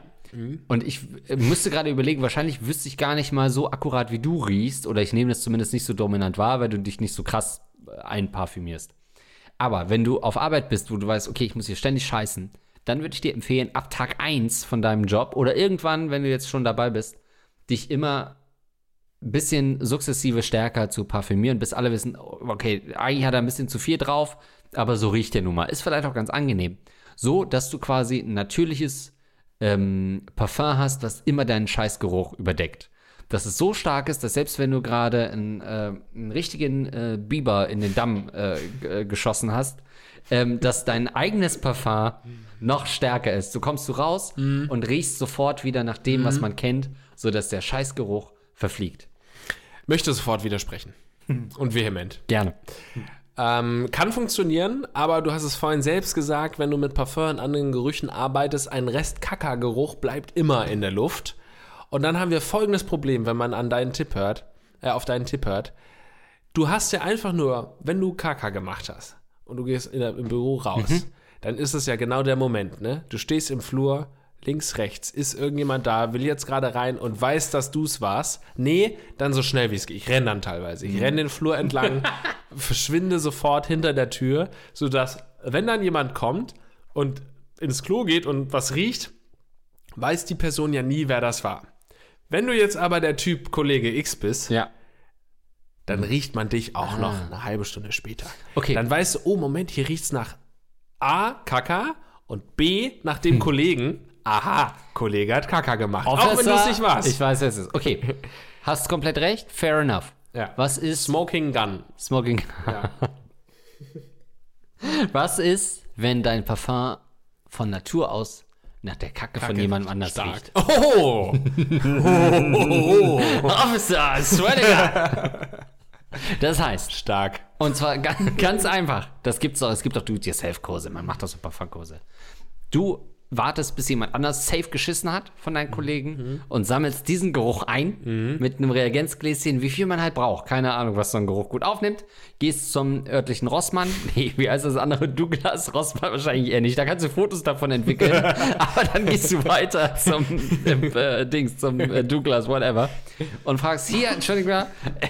Und ich äh, müsste gerade überlegen, wahrscheinlich wüsste ich gar nicht mal so akkurat, wie du riechst, oder ich nehme das zumindest nicht so dominant wahr, weil du dich nicht so krass äh, einparfümierst. Aber wenn du auf Arbeit bist, wo du weißt, okay, ich muss hier ständig scheißen, dann würde ich dir empfehlen, ab Tag 1 von deinem Job oder irgendwann, wenn du jetzt schon dabei bist, dich immer bisschen sukzessive stärker zu parfümieren, bis alle wissen, okay, eigentlich hat er ein bisschen zu viel drauf, aber so riecht der nun mal. Ist vielleicht auch ganz angenehm. So, dass du quasi ein natürliches ähm, Parfum hast, was immer deinen Scheißgeruch überdeckt. Dass es so stark ist, dass selbst wenn du gerade einen, äh, einen richtigen äh, Biber in den Damm äh, äh, geschossen hast, ähm, dass dein eigenes Parfum noch stärker ist. Du kommst du raus und riechst sofort wieder nach dem, was man kennt, sodass der Scheißgeruch verfliegt. Möchte sofort widersprechen. Und vehement. Gerne. Ähm, kann funktionieren, aber du hast es vorhin selbst gesagt, wenn du mit Parfum und anderen Gerüchen arbeitest, ein Rest Kackergeruch bleibt immer in der Luft. Und dann haben wir folgendes Problem, wenn man an deinen Tipp hört, äh, auf deinen Tipp hört. Du hast ja einfach nur, wenn du Kaka gemacht hast und du gehst in der, im Büro raus, dann ist es ja genau der Moment, ne? Du stehst im Flur, links, rechts, ist irgendjemand da, will jetzt gerade rein und weiß, dass du es warst. Nee, dann so schnell wie es geht. Ich renne dann teilweise. Ich renne den Flur entlang, verschwinde sofort hinter der Tür, sodass, wenn dann jemand kommt und ins Klo geht und was riecht, weiß die Person ja nie, wer das war. Wenn du jetzt aber der Typ Kollege X bist, Ja. dann riecht man dich auch noch eine halbe Stunde später. Okay. Dann weißt du, oh Moment, hier riecht's nach A, Kaka und B, nach dem Kollegen. Aha, Kollege hat Kaka gemacht. auch wenn du es nicht warst. Ich weiß, es ist. Okay. Hast komplett recht. Fair enough. Ja. Was ist Smoking Gun. Smoking? Ja. Was ist, wenn dein Parfum von Natur aus nach der Kacke, von jemandem anders Stark. riecht? Oh! Officer, I swear to God. Das heißt, Stark. und zwar ganz, ganz einfach. Das gibt's doch, es gibt doch Do-it-yourself-Kurse. Man macht doch so Parfumkurse. Du wartest, bis jemand anders safe geschissen hat von deinen Kollegen und sammelst diesen Geruch ein mit einem Reagenzgläschen, wie viel man halt braucht. Keine Ahnung, was so ein Geruch gut aufnimmt. Gehst zum örtlichen Rossmann. Nee, wie heißt das andere? Douglas Rossmann wahrscheinlich eher nicht. Da kannst du Fotos davon entwickeln. Aber dann gehst du weiter zum äh, Dings, zum äh, Douglas, whatever. Und fragst, hier, Entschuldigung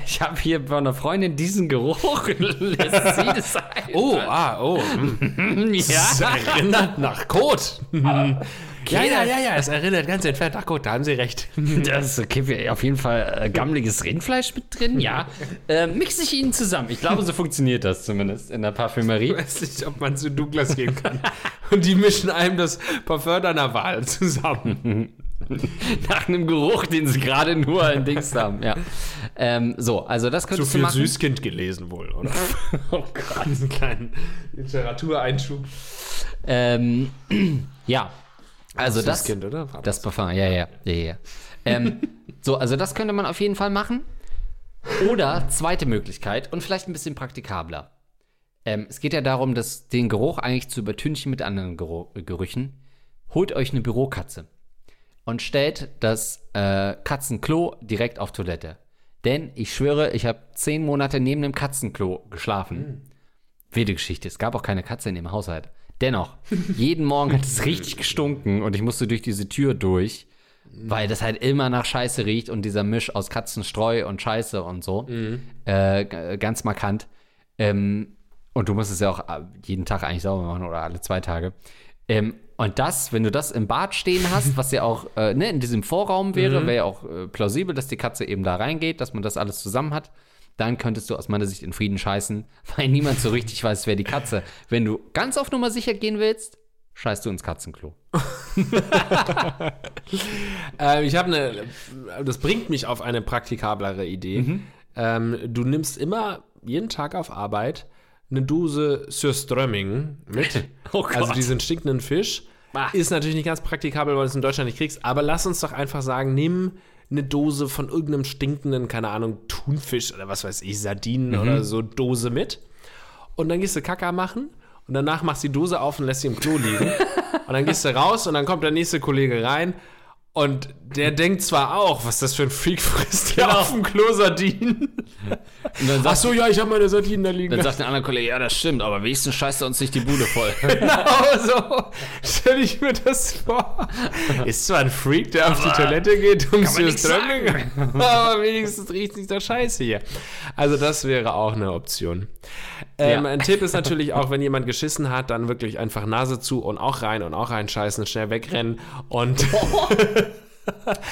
ich habe hier bei einer Freundin diesen Geruch. Lässt sie das ein? Oh, ah, oh. hm. Ja. erinnert nach Kot. ja, ja, ja, ja. Es erinnert ganz entfernt nach Kot. Da haben Sie recht. Das ist okay, auf jeden Fall äh, gammeliges Rindfleisch mit drin, ja. Äh, mixe ich Ihnen zusammen. Ich glaube, so funktioniert das zumindest in der Parfümerie. Ich weiß nicht, ob man zu Douglas gehen kann. Und die mischen einem das Parfum deiner Wahl zusammen. Nach einem Geruch, den sie gerade nur in Dings haben, ja. Ähm, so, also das Zu könntest du viel machen. Süßkind gelesen wohl, oder? Oh Gott. Diesen kleinen Literatureinschub. Ähm, ja, also das, Süßkind, oder? War das Parfum, ja, ja, ja, ja. Ähm, so, also das könnte man auf jeden Fall machen. Oder zweite Möglichkeit und vielleicht ein bisschen praktikabler. Ähm, es geht ja darum, dass den Geruch eigentlich zu übertünchen mit anderen Geruch, Gerüchen. Holt euch eine Bürokatze und stellt das äh, Katzenklo direkt auf Toilette. Denn ich schwöre, ich habe zehn Monate neben dem Katzenklo geschlafen. Wilde Geschichte. Es gab auch keine Katze in dem Haushalt. Dennoch, jeden Morgen hat es richtig gestunken und ich musste durch diese Tür durch, weil das halt immer nach Scheiße riecht und dieser Misch aus Katzenstreu und Scheiße und so. Äh, g- ganz markant. Ähm, und du musst es ja auch äh, jeden Tag eigentlich sauber machen oder alle zwei Tage. Ähm, und das, wenn du das im Bad stehen hast, was ja auch äh, ne, in diesem Vorraum wäre, wäre ja auch äh, plausibel, dass die Katze eben da reingeht, dass man das alles zusammen hat. Dann könntest du aus meiner Sicht in Frieden scheißen, weil niemand so richtig weiß, wer die Katze. Wenn du ganz auf Nummer sicher gehen willst, scheißt du ins Katzenklo. Ähm, ich habe eine, das bringt mich auf eine praktikablere Idee. Ähm, du nimmst immer jeden Tag auf Arbeit eine Dose Surströmming mit. Oh. Also diesen stinkenden Fisch. Ah. Ist natürlich nicht ganz praktikabel, weil du es in Deutschland nicht kriegst. Aber lass uns doch einfach sagen, nimm eine Dose von irgendeinem stinkenden, keine Ahnung, Thunfisch oder was weiß ich, Sardinen oder so Dose mit. Und dann gehst du Kaka machen und danach machst du die Dose auf und lässt sie im Klo liegen. und dann gehst du raus und dann kommt der nächste Kollege rein und der denkt zwar auch, was das für ein Freak frisst, der Genau. auf dem Klo Sardinen. Und dann Ach sagt, so, ja, ich habe meine Sardinen da liegen. dann sagt der andere Kollege, ja, das stimmt, aber wenigstens scheißt er uns nicht die Bude voll. Genau so stelle ich mir das vor. Ist zwar ein Freak, der auf die Aber Toilette geht, um zu strömmen, aber wenigstens riecht nicht so scheiße hier. Also das wäre auch eine Option. Ähm, Ja. Ein Tipp ist natürlich auch, wenn jemand geschissen hat, dann wirklich einfach Nase zu und auch rein und auch reinscheißen, schnell wegrennen und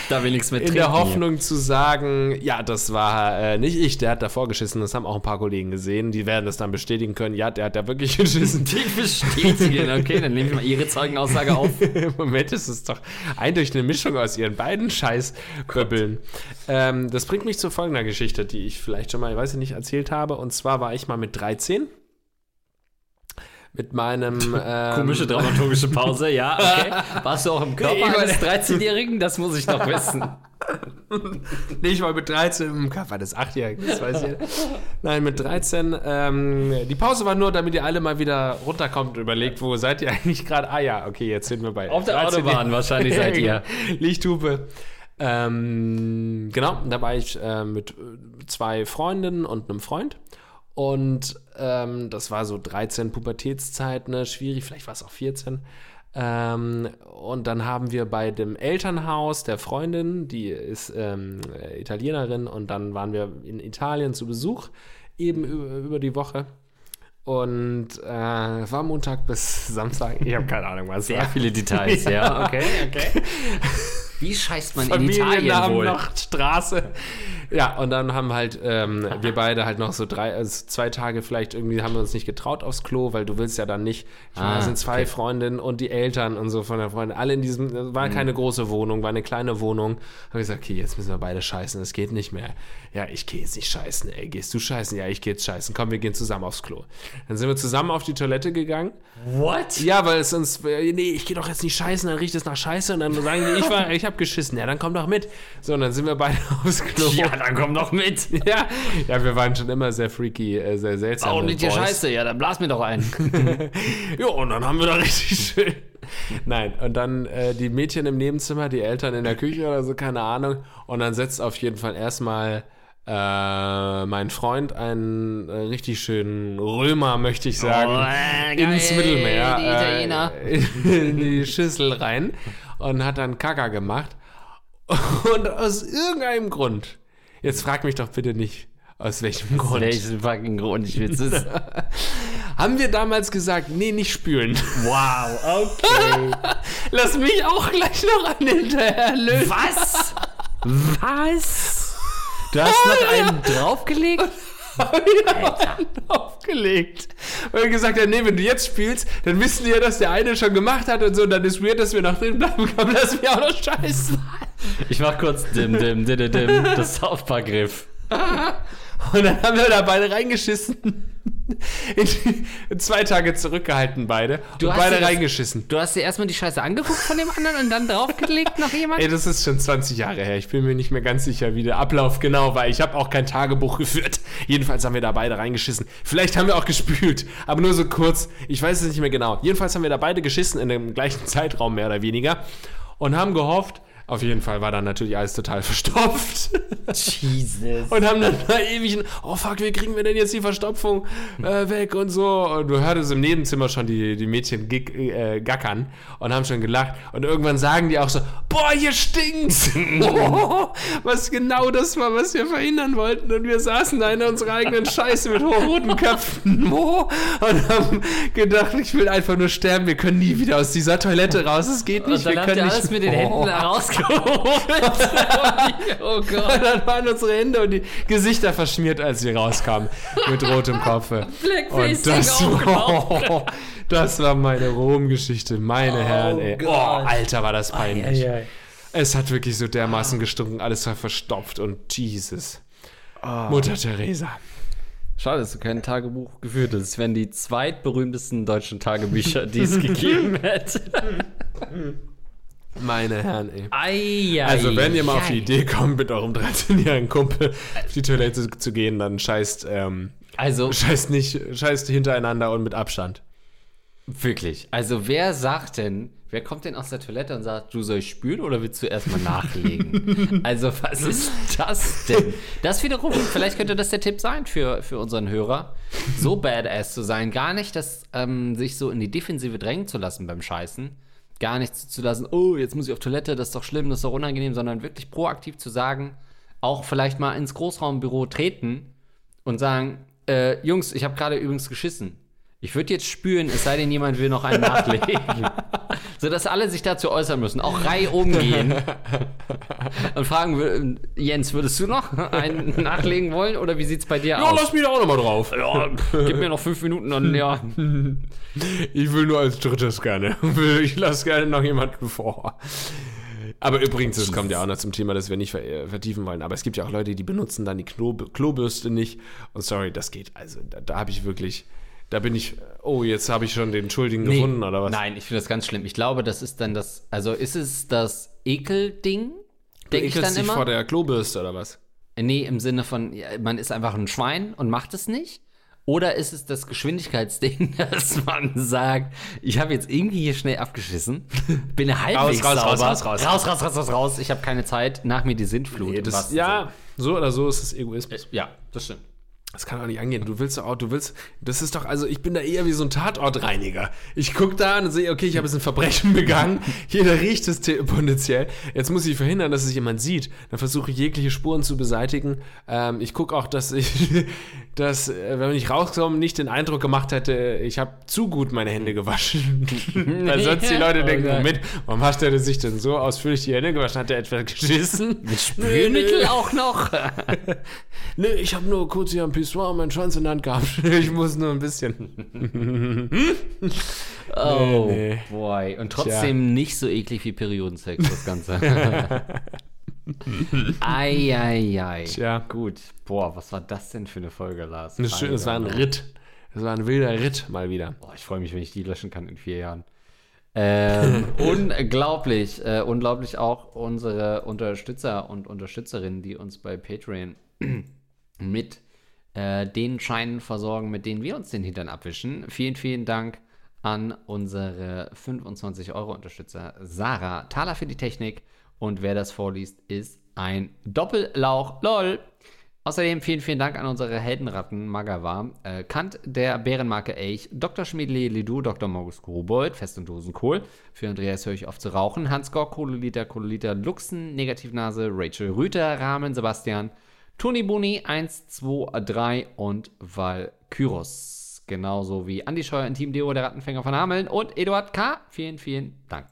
da will nichts mit in der trinken. Hoffnung zu sagen, ja, das war äh, nicht ich, der hat davor geschissen, das haben auch ein paar Kollegen gesehen, die werden das dann bestätigen können, ja, der hat da wirklich geschissen. Die bestätigen, okay, dann nehme ich mal ihre Zeugenaussage auf. Im Moment ist es doch eindeutig eine Mischung aus ihren beiden Scheißböbbeln. Ähm, das bringt mich zu folgender Geschichte, die ich vielleicht schon mal, ich weiß nicht, erzählt habe. Und zwar war ich mal mit 13 mit meinem ähm, Komische dramaturgische Pause, ja, okay. Warst du auch im Körper Nee, eines 13-Jährigen? Das muss ich noch wissen. Ich war mit 13 im Körper des 8-Jährigen, das weiß ich. Nein, mit 13. Ähm, die Pause war nur, damit ihr alle mal wieder runterkommt und überlegt, wo seid ihr eigentlich gerade? Ah ja, okay, jetzt sind wir bei Auf der 13. Autobahn wahrscheinlich seid ihr. Lichthupe. Ähm, genau, da war ich äh, mit äh, zwei Freundinnen und einem Freund. Und ähm, das war so 13 Pubertätszeit, ne, schwierig, vielleicht war es auch 14. Ähm, und dann haben wir bei dem Elternhaus der Freundin, die ist ähm, Italienerin, und dann waren wir in Italien zu Besuch, eben über, über die Woche. Und äh, war Montag bis Samstag. Ich habe keine Ahnung, was Sehr war. viele Details, ja, okay, okay. Wie scheißt man in Italien wohl? noch, Straße. Ja, und dann haben halt ähm, wir beide halt noch so drei, also zwei Tage vielleicht irgendwie haben wir uns nicht getraut aufs Klo, weil du willst ja dann nicht. Ah, da sind zwei okay. Freundinnen und die Eltern und so von der Freundin, alle in diesem, das Mhm. war keine große Wohnung, war eine kleine Wohnung. Habe ich gesagt, okay, jetzt müssen wir beide scheißen, es geht nicht mehr. Ja, ich gehe jetzt nicht scheißen, ey, gehst du scheißen? Ja, ich gehe jetzt scheißen. Komm, wir gehen zusammen aufs Klo. Dann sind wir zusammen auf die Toilette gegangen. What? Ja, weil es uns, äh, nee, ich gehe doch jetzt nicht scheißen, dann riecht es nach Scheiße und dann sagen die, ich war, ich habe geschissen. Ja, dann komm doch mit. So, und dann sind wir beide aufs Klo. Ja, dann komm doch mit. Ja, ja, wir waren schon immer sehr freaky, äh, sehr seltsam. Warum nicht dir scheiße? Ja, dann blas mir doch ein. Ja, und dann haben wir da richtig schön. Nein, und dann äh, die Mädchen im Nebenzimmer, die Eltern in der Küche oder so, keine Ahnung. Und dann setzt auf jeden Fall erstmal äh, mein Freund einen äh, richtig schönen Römer, möchte ich sagen, Oh, ins geil, Mittelmeer. die. Äh, in die Schüssel rein und hat dann Kaka gemacht. Und aus irgendeinem Grund, jetzt frag mich doch bitte nicht, aus welchem Grund, Welchen fucking Grund ich will es. haben wir damals gesagt, nee, nicht spülen. Wow, okay. Lass mich auch gleich noch an hinterher lösen. Was? Was? Du hast noch einen draufgelegt? wieder einen aufgelegt. Er gesagt hat, nee, wenn du jetzt spielst, dann wissen die ja, dass der eine schon gemacht hat und so, und dann ist weird, dass wir noch drin bleiben. Komm, lass mich auch noch scheißen. Ich mach kurz dim, dim, dim, dim, dim, das South Park Griff. Und dann haben wir da beide reingeschissen. In zwei Tage zurückgehalten beide. Du und beide dir das- reingeschissen. Du hast dir erstmal die Scheiße angeguckt von dem anderen und dann draufgelegt noch jemand? Ey, das ist schon 20 Jahre her. Ich bin mir nicht mehr ganz sicher, wie der Ablauf genau war. Ich habe auch kein Tagebuch geführt. Jedenfalls haben wir da beide reingeschissen. Vielleicht haben wir auch gespült, aber nur so kurz. Ich weiß es nicht mehr genau. Jedenfalls haben wir da beide geschissen in dem gleichen Zeitraum mehr oder weniger und haben gehofft. Auf jeden Fall war dann natürlich alles total verstopft. Jesus. Und haben dann da ewig, oh fuck, wie kriegen wir denn jetzt die Verstopfung äh, weg und so. Und du hörtest im Nebenzimmer schon die, die Mädchen gig, äh, gackern und haben schon gelacht. Und irgendwann sagen die auch so, boah, hier stinkt's. oh, was genau das war, was wir verhindern wollten. Und wir saßen da in unserer eigenen Scheiße mit hochroten Köpfen oh, und haben gedacht, ich will einfach nur sterben. Wir können nie wieder aus dieser Toilette raus. Es geht nicht. Und dann wir habt können ihr nicht. alles mit den Oh. Händen rausgeholt. oh Gott. Und dann waren unsere Hände und die Gesichter verschmiert, als wir rauskamen. Mit rotem Kopfe. Blackfacing Und das, aufgemacht. das war meine Rom-Geschichte, meine Herren, ey. Oh. Alter, war das peinlich. Ei, ei. Es hat wirklich so dermaßen gestunken, alles war verstopft und Jesus. Mutter Teresa. Schade, dass du kein Tagebuch geführt hast. Das wären die zweitberühmtesten deutschen Tagebücher, die es gegeben hätte. Meine Herren, ey. Ei, ei, Also, wenn ihr mal auf ei. die Idee kommt, mit eurem 13-jährigen Kumpel auf die Toilette zu gehen, dann scheißt, ähm, Also, scheißt nicht, scheißt hintereinander und mit Abstand. wirklich. Also, wer sagt denn, wer kommt denn aus der Toilette und sagt, du sollst spülen oder willst du erstmal nachlegen? also, was ist das denn? Das wiederum, vielleicht könnte das der Tipp sein für, für unseren Hörer, so badass zu sein. Gar nicht, das, ähm, sich so in die Defensive drängen zu lassen beim Scheißen. Gar nicht zu lassen, oh, jetzt muss ich auf Toilette, das ist doch schlimm, das ist doch unangenehm, sondern wirklich proaktiv zu sagen, auch vielleicht mal ins Großraumbüro treten und sagen, äh, Jungs, ich habe gerade übrigens geschissen. Ich würde jetzt spüren, es sei denn, jemand will noch einen nachlegen. Sodass alle sich dazu äußern müssen, auch Reihe umgehen. und fragen, Jens, würdest du noch einen nachlegen wollen oder wie sieht's bei dir Ja, aus? lass mich da auch nochmal drauf. Ja, gib mir noch fünf Minuten, dann ja. Ich will nur als drittes gerne. Ich lasse gerne noch jemanden vor. Aber übrigens, das kommt ja auch noch zum Thema, das wir nicht äh, vertiefen wollen. Aber es gibt ja auch Leute, die benutzen dann die Klo Klobürste nicht. Und sorry, das geht. Also da, da habe ich wirklich, da bin ich, oh, jetzt habe ich schon den Schuldigen gefunden oder was? Nein, ich finde das ganz schlimm. Ich glaube, das ist dann das, also ist es das Ekel-Ding? Denke ich dann dich immer? vor der Klobürste oder was? Nee, im Sinne von, man ist einfach ein Schwein und macht es nicht. Oder ist es das Geschwindigkeitsding, dass man sagt, ich habe jetzt irgendwie hier schnell abgeschissen, bin halbwegs Raus, raus, sauber. raus, raus, raus. raus, raus, raus, raus, raus. Ich habe keine Zeit, nach mir die Sintflut. im Das, ja, so oder so ist es Egoismus. Sinne. Ja, das stimmt. Das kann doch nicht angehen. Du willst auch, du willst, das ist doch, also ich bin da eher wie so ein Tatortreiniger. Ich gucke da und sehe, okay, ich habe jetzt ein Verbrechen begangen. Jeder riecht es te- potenziell. Jetzt muss ich verhindern, dass es jemand sieht. Dann versuche ich jegliche Spuren zu beseitigen. Ähm, ich gucke auch, dass ich, dass, äh, wenn ich rauskomme, nicht den Eindruck gemacht hätte, ich habe zu gut meine Hände gewaschen. Weil sonst die Leute Oh denken, Gott. Moment, warum hast der sich denn so ausführlich die Hände gewaschen? Hat der etwa geschissen? Mit Spülmittel auch noch. Nee, ich habe nur kurz hier am Pissoir meinen Schwanz in der Hand gehabt. Ich muss nur ein bisschen. Oh, nee. boy. Und trotzdem nicht so eklig wie Periodensex, das Ganze. Eieiei. Tja. Gut. Boah, was war das denn für eine Folge, Lars? Das, schön, das war ein. Ritt. Das war ein wilder Ritt mal wieder. Boah, ich freue mich, wenn ich die löschen kann in vier Jahren. Ähm, unglaublich. Äh, unglaublich auch unsere Unterstützer und Unterstützerinnen, die uns bei Patreon mit äh, den Scheinen versorgen, mit denen wir uns den Hintern abwischen. Vielen, vielen Dank an unsere 25-Euro-Unterstützer Sarah. Taler für die Technik. Und wer das vorliest, ist ein Doppellauch. LOL. Außerdem vielen, vielen Dank an unsere Heldenratten Magawa, äh, Kant der Bärenmarke Elch, Dr. Schmiedli Lidu, Dr. Morgus Kobold, Fest und Dosenkohl, für Andreas höre ich auf zu rauchen, Hans Gork, Kololiter, Kololiter, Luxen, Negativnase, Rachel Rüter, Rahmen, Sebastian, Toni Buni, 1, 2, 3 und Valkyros. Genauso wie Andi Scheuer in Team Deo, der Rattenfänger von Hameln und Eduard K. Vielen, vielen Dank.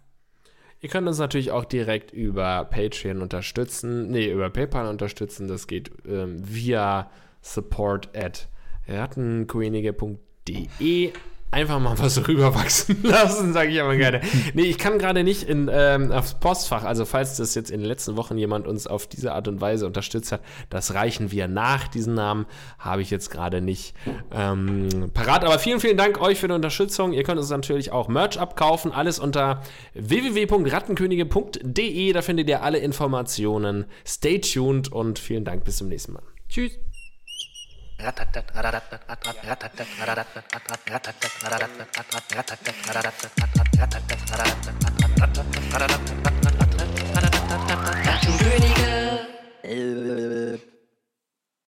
Ihr könnt uns natürlich auch direkt über Patreon unterstützen. Nee, über PayPal unterstützen. Das geht ähm, via support at rattenkoenige.de. Einfach mal was rüberwachsen lassen, sage ich aber gerne. Nee, ich kann gerade nicht in, ähm, aufs Postfach, also falls das jetzt in den letzten Wochen jemand uns auf diese Art und Weise unterstützt hat, das reichen wir nach. Diesen Namen habe ich jetzt gerade nicht ähm, parat. Aber vielen, vielen Dank euch für die Unterstützung. Ihr könnt uns natürlich auch Merch abkaufen. Alles unter www.rattenkönige.de. Da findet ihr alle Informationen. Stay tuned und vielen Dank. Bis zum nächsten Mal. Tschüss. Rattenkönige.